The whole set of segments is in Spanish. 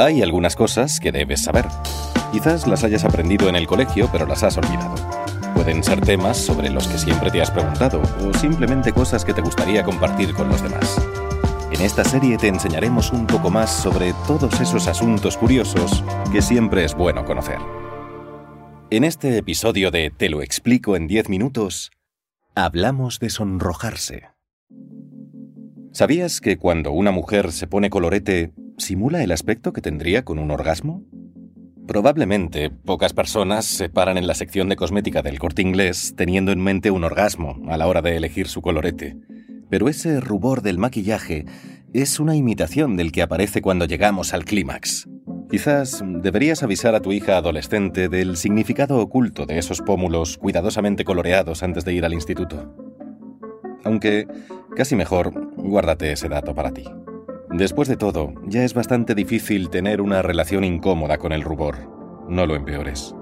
Hay algunas cosas que debes saber. Quizás las hayas aprendido en el colegio, pero las has olvidado. Pueden ser temas sobre los que siempre te has preguntado o simplemente cosas que te gustaría compartir con los demás. En esta serie te enseñaremos un poco más sobre todos esos asuntos curiosos que siempre es bueno conocer. En este episodio de Te lo explico en 10 minutos, hablamos de sonrojarse. ¿Sabías que cuando una mujer se pone colorete, simula el aspecto que tendría con un orgasmo? Probablemente pocas personas se paran en la sección de cosmética del corte inglés teniendo en mente un orgasmo a la hora de elegir su colorete. Pero ese rubor del maquillaje es una imitación del que aparece cuando llegamos al clímax. Quizás deberías avisar a tu hija adolescente del significado oculto de esos pómulos cuidadosamente coloreados antes de ir al instituto. Aunque, casi mejor, guárdate ese dato para ti. Después de todo, ya es bastante difícil tener una relación incómoda con el rubor. No lo empeores.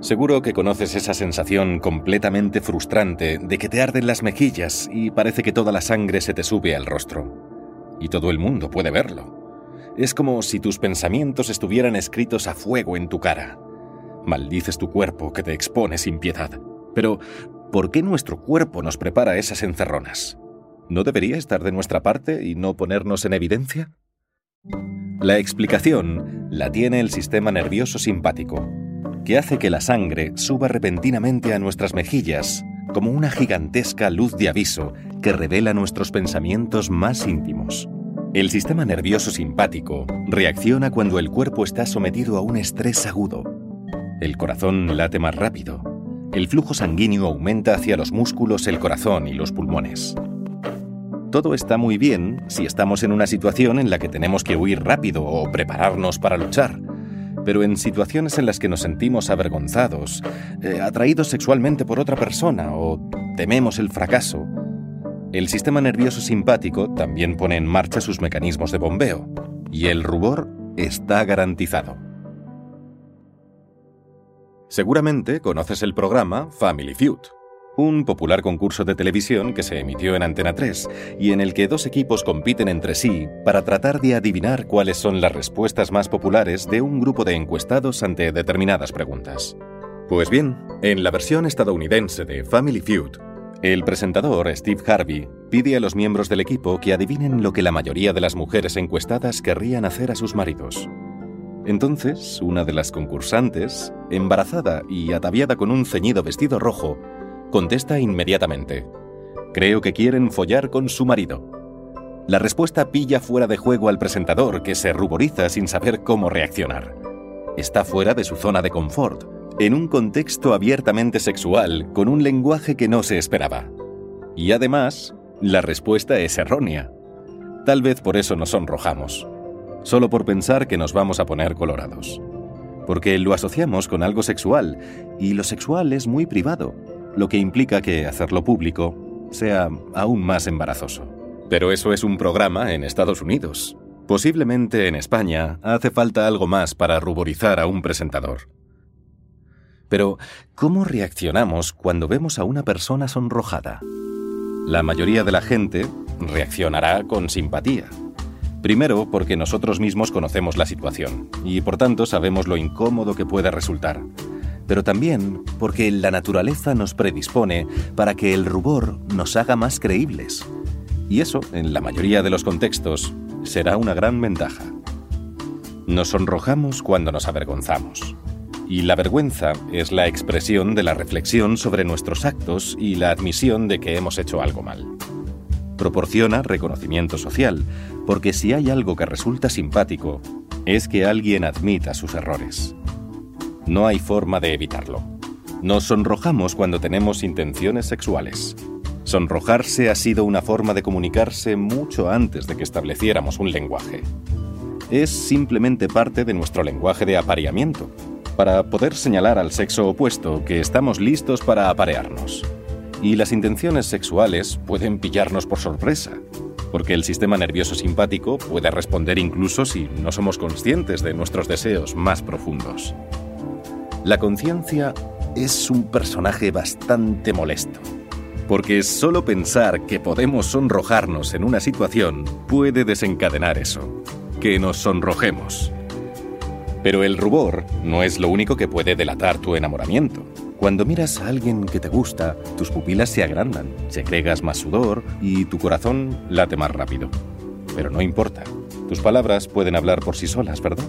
Seguro que conoces esa sensación completamente frustrante de que te arden las mejillas y parece que toda la sangre se te sube al rostro. Y todo el mundo puede verlo. Es como si tus pensamientos estuvieran escritos a fuego en tu cara. Maldices tu cuerpo que te expone sin piedad. Pero, ¿por qué nuestro cuerpo nos prepara esas encerronas? ¿No debería estar de nuestra parte y no ponernos en evidencia? La explicación la tiene el sistema nervioso simpático, que hace que la sangre suba repentinamente a nuestras mejillas como una gigantesca luz de aviso que revela nuestros pensamientos más íntimos. El sistema nervioso simpático reacciona cuando el cuerpo está sometido a un estrés agudo. El corazón late más rápido. El flujo sanguíneo aumenta hacia los músculos, el corazón y los pulmones. Todo está muy bien si estamos en una situación en la que tenemos que huir rápido o prepararnos para luchar pero en situaciones en las que nos sentimos avergonzados, eh, atraídos sexualmente por otra persona o tememos el fracaso, el sistema nervioso simpático también pone en marcha sus mecanismos de bombeo y el rubor está garantizado. Seguramente conoces el programa Family Feud un popular concurso de televisión que se emitió en Antena 3 y en el que dos equipos compiten entre sí para tratar de adivinar cuáles son las respuestas más populares de un grupo de encuestados ante determinadas preguntas. Pues bien, en la versión estadounidense de Family Feud, el presentador Steve Harvey pide a los miembros del equipo que adivinen lo que la mayoría de las mujeres encuestadas querrían hacer a sus maridos. Entonces, una de las concursantes, embarazada y ataviada con un ceñido vestido rojo, contesta inmediatamente. Creo que quieren follar con su marido. La respuesta pilla fuera de juego al presentador, que se ruboriza sin saber cómo reaccionar. Está fuera de su zona de confort, en un contexto abiertamente sexual, con un lenguaje que no se esperaba. Y además, la respuesta es errónea. Tal vez por eso nos sonrojamos, solo por pensar que nos vamos a poner colorados. Porque lo asociamos con algo sexual, y lo sexual es muy privado lo que implica que hacerlo público sea aún más embarazoso. Pero eso es un programa en Estados Unidos. Posiblemente en España hace falta algo más para ruborizar a un presentador. Pero, ¿cómo reaccionamos cuando vemos a una persona sonrojada? La mayoría de la gente reaccionará con simpatía. Primero, porque nosotros mismos conocemos la situación y por tanto sabemos lo incómodo que puede resultar pero también porque la naturaleza nos predispone para que el rubor nos haga más creíbles. Y eso, en la mayoría de los contextos, será una gran ventaja. Nos sonrojamos cuando nos avergonzamos. Y la vergüenza es la expresión de la reflexión sobre nuestros actos y la admisión de que hemos hecho algo mal. Proporciona reconocimiento social, porque si hay algo que resulta simpático, es que alguien admita sus errores. No hay forma de evitarlo. Nos sonrojamos cuando tenemos intenciones sexuales. Sonrojarse ha sido una forma de comunicarse mucho antes de que estableciéramos un lenguaje. Es simplemente parte de nuestro lenguaje de apareamiento, para poder señalar al sexo opuesto que estamos listos para aparearnos. Y las intenciones sexuales pueden pillarnos por sorpresa, porque el sistema nervioso simpático puede responder incluso si no somos conscientes de nuestros deseos más profundos. La conciencia es un personaje bastante molesto, porque solo pensar que podemos sonrojarnos en una situación puede desencadenar eso. que nos sonrojemos. Pero el rubor no es lo único que puede delatar tu enamoramiento. Cuando miras a alguien que te gusta, tus pupilas se agrandan, segregas más sudor y tu corazón late más rápido. Pero no importa, tus palabras pueden hablar por sí solas, ¿verdad?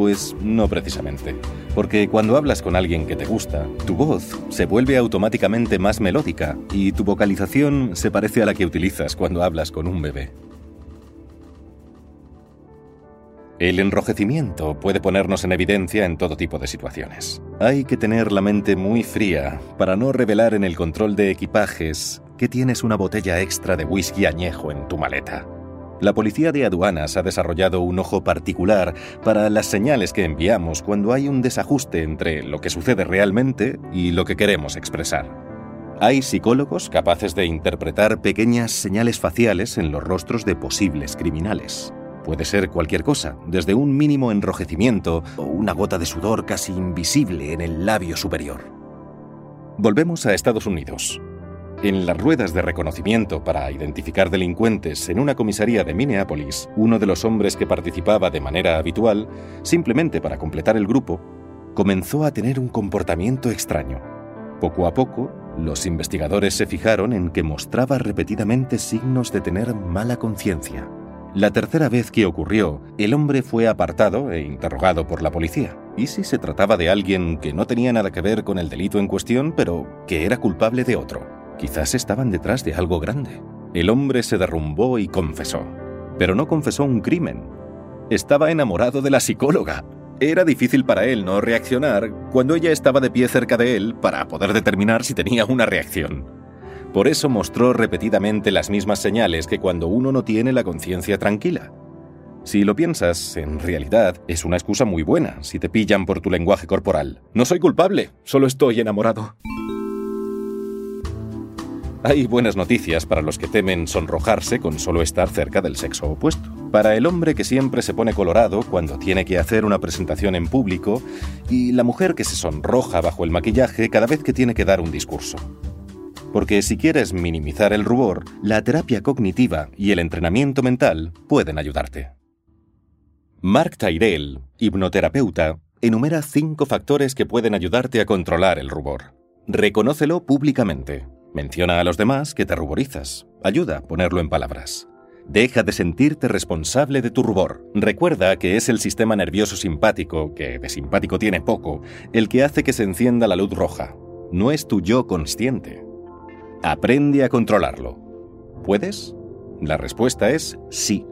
Pues no precisamente, porque cuando hablas con alguien que te gusta, tu voz se vuelve automáticamente más melódica y tu vocalización se parece a la que utilizas cuando hablas con un bebé. El enrojecimiento puede ponernos en evidencia en todo tipo de situaciones. Hay que tener la mente muy fría para no revelar en el control de equipajes que tienes una botella extra de whisky añejo en tu maleta. La policía de aduanas ha desarrollado un ojo particular para las señales que enviamos cuando hay un desajuste entre lo que sucede realmente y lo que queremos expresar. Hay psicólogos capaces de interpretar pequeñas señales faciales en los rostros de posibles criminales. Puede ser cualquier cosa, desde un mínimo enrojecimiento o una gota de sudor casi invisible en el labio superior. Volvemos a Estados Unidos. En las ruedas de reconocimiento para identificar delincuentes en una comisaría de Minneapolis, uno de los hombres que participaba de manera habitual, simplemente para completar el grupo, comenzó a tener un comportamiento extraño. Poco a poco, los investigadores se fijaron en que mostraba repetidamente signos de tener mala conciencia. La tercera vez que ocurrió, el hombre fue apartado e interrogado por la policía. ¿Y si se trataba de alguien que no tenía nada que ver con el delito en cuestión, pero que era culpable de otro? Quizás estaban detrás de algo grande. El hombre se derrumbó y confesó. Pero no confesó un crimen. Estaba enamorado de la psicóloga. Era difícil para él no reaccionar cuando ella estaba de pie cerca de él para poder determinar si tenía una reacción. Por eso mostró repetidamente las mismas señales que cuando uno no tiene la conciencia tranquila. Si lo piensas, en realidad es una excusa muy buena si te pillan por tu lenguaje corporal. No soy culpable, solo estoy enamorado. Hay buenas noticias para los que temen sonrojarse con solo estar cerca del sexo opuesto. Para el hombre que siempre se pone colorado cuando tiene que hacer una presentación en público y la mujer que se sonroja bajo el maquillaje cada vez que tiene que dar un discurso. Porque si quieres minimizar el rubor, la terapia cognitiva y el entrenamiento mental pueden ayudarte. Mark Tyrell, hipnoterapeuta, enumera cinco factores que pueden ayudarte a controlar el rubor. Reconócelo públicamente. Menciona a los demás que te ruborizas. Ayuda a ponerlo en palabras. Deja de sentirte responsable de tu rubor. Recuerda que es el sistema nervioso simpático, que de simpático tiene poco, el que hace que se encienda la luz roja. No es tu yo consciente. Aprende a controlarlo. ¿Puedes? La respuesta es sí.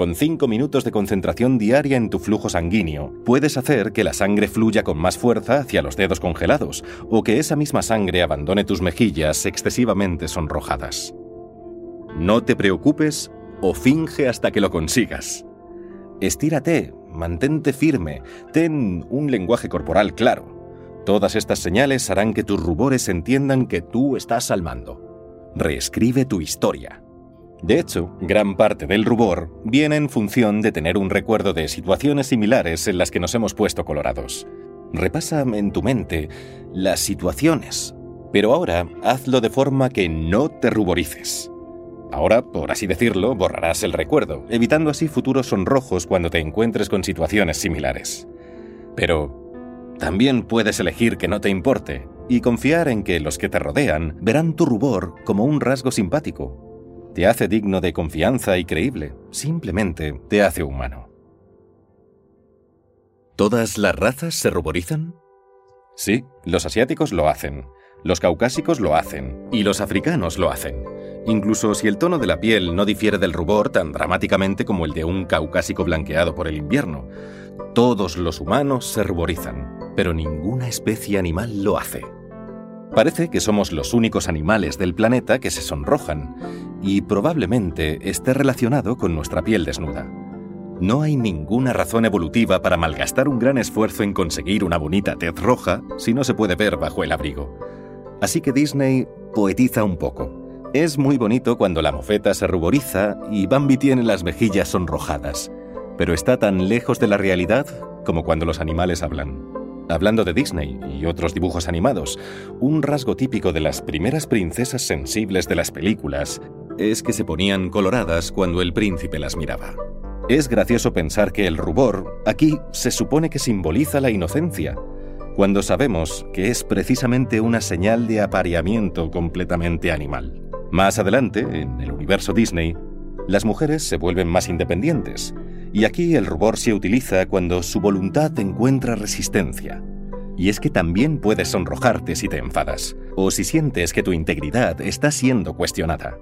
Con 5 minutos de concentración diaria en tu flujo sanguíneo, puedes hacer que la sangre fluya con más fuerza hacia los dedos congelados, o que esa misma sangre abandone tus mejillas excesivamente sonrojadas. No te preocupes o finge hasta que lo consigas. Estírate, mantente firme, ten un lenguaje corporal claro. Todas estas señales harán que tus rubores entiendan que tú estás al mando. Reescribe tu historia. De hecho, gran parte del rubor viene en función de tener un recuerdo de situaciones similares en las que nos hemos puesto colorados. Repasa en tu mente las situaciones, pero ahora hazlo de forma que no te ruborices. Ahora, por así decirlo, borrarás el recuerdo, evitando así futuros sonrojos cuando te encuentres con situaciones similares. Pero, también puedes elegir que no te importe y confiar en que los que te rodean verán tu rubor como un rasgo simpático. Te hace digno de confianza y creíble, simplemente te hace humano. ¿Todas las razas se ruborizan? Sí, los asiáticos lo hacen, los caucásicos lo hacen y los africanos lo hacen. Incluso si el tono de la piel no difiere del rubor tan dramáticamente como el de un caucásico blanqueado por el invierno, todos los humanos se ruborizan pero ninguna especie animal lo hace. Parece que somos los únicos animales del planeta que se sonrojan, y probablemente esté relacionado con nuestra piel desnuda. No hay ninguna razón evolutiva para malgastar un gran esfuerzo en conseguir una bonita tez roja si no se puede ver bajo el abrigo. Así que Disney poetiza un poco. Es muy bonito cuando la mofeta se ruboriza y Bambi tiene las mejillas sonrojadas, pero está tan lejos de la realidad como cuando los animales hablan. Hablando de Disney y otros dibujos animados, un rasgo típico de las primeras princesas sensibles de las películas es que se ponían coloradas cuando el príncipe las miraba. Es gracioso pensar que el rubor aquí se supone que simboliza la inocencia, cuando sabemos que es precisamente una señal de apareamiento completamente animal. Más adelante, en el universo Disney, las mujeres se vuelven más independientes, y aquí el rubor se utiliza cuando su voluntad encuentra resistencia. Y es que también puedes sonrojarte si te enfadas, o si sientes que tu integridad está siendo cuestionada.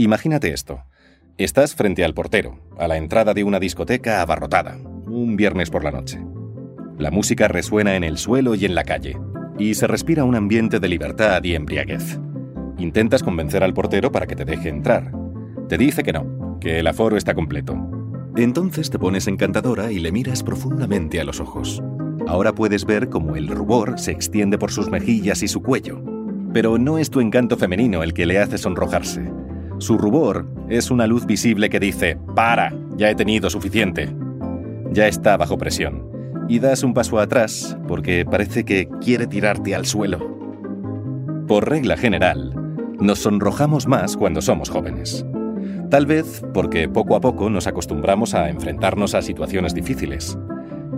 Imagínate esto. Estás frente al portero, a la entrada de una discoteca abarrotada, un viernes por la noche. La música resuena en el suelo y en la calle, y se respira un ambiente de libertad y embriaguez. Intentas convencer al portero para que te deje entrar. Te dice que no, que el aforo está completo. Entonces te pones encantadora y le miras profundamente a los ojos. Ahora puedes ver cómo el rubor se extiende por sus mejillas y su cuello. Pero no es tu encanto femenino el que le hace sonrojarse. Su rubor es una luz visible que dice, para, ya he tenido suficiente. Ya está bajo presión. Y das un paso atrás porque parece que quiere tirarte al suelo. Por regla general, nos sonrojamos más cuando somos jóvenes. Tal vez porque poco a poco nos acostumbramos a enfrentarnos a situaciones difíciles.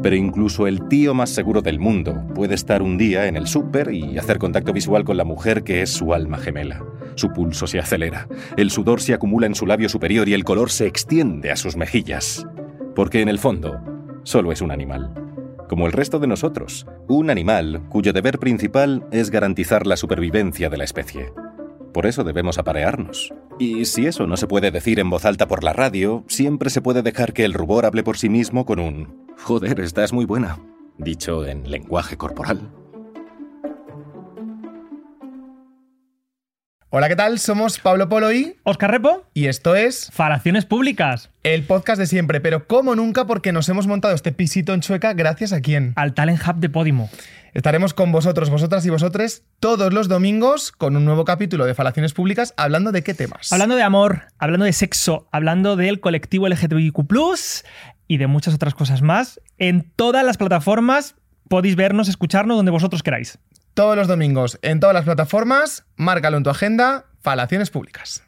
Pero incluso el tío más seguro del mundo puede estar un día en el súper y hacer contacto visual con la mujer que es su alma gemela. Su pulso se acelera, el sudor se acumula en su labio superior y el color se extiende a sus mejillas. Porque en el fondo, solo es un animal. Como el resto de nosotros, un animal cuyo deber principal es garantizar la supervivencia de la especie. Por eso debemos aparearnos. Y si eso no se puede decir en voz alta por la radio, siempre se puede dejar que el rubor hable por sí mismo con un Joder, estás muy buena, dicho en lenguaje corporal. Hola, ¿qué tal? Somos Pablo Polo y Oscar Repo y esto es Falaciones Públicas, el podcast de siempre, pero como nunca porque nos hemos montado este pisito en Chueca gracias a quién? al Talent Hub de Podimo. Estaremos con vosotros, vosotras y vosotres todos los domingos con un nuevo capítulo de Falaciones Públicas hablando de qué temas. Hablando de amor, hablando de sexo, hablando del colectivo LGTBIQ+, y de muchas otras cosas más. En todas las plataformas podéis vernos, escucharnos donde vosotros queráis. Todos los domingos en todas las plataformas, márcalo en tu agenda, Falaciones Públicas.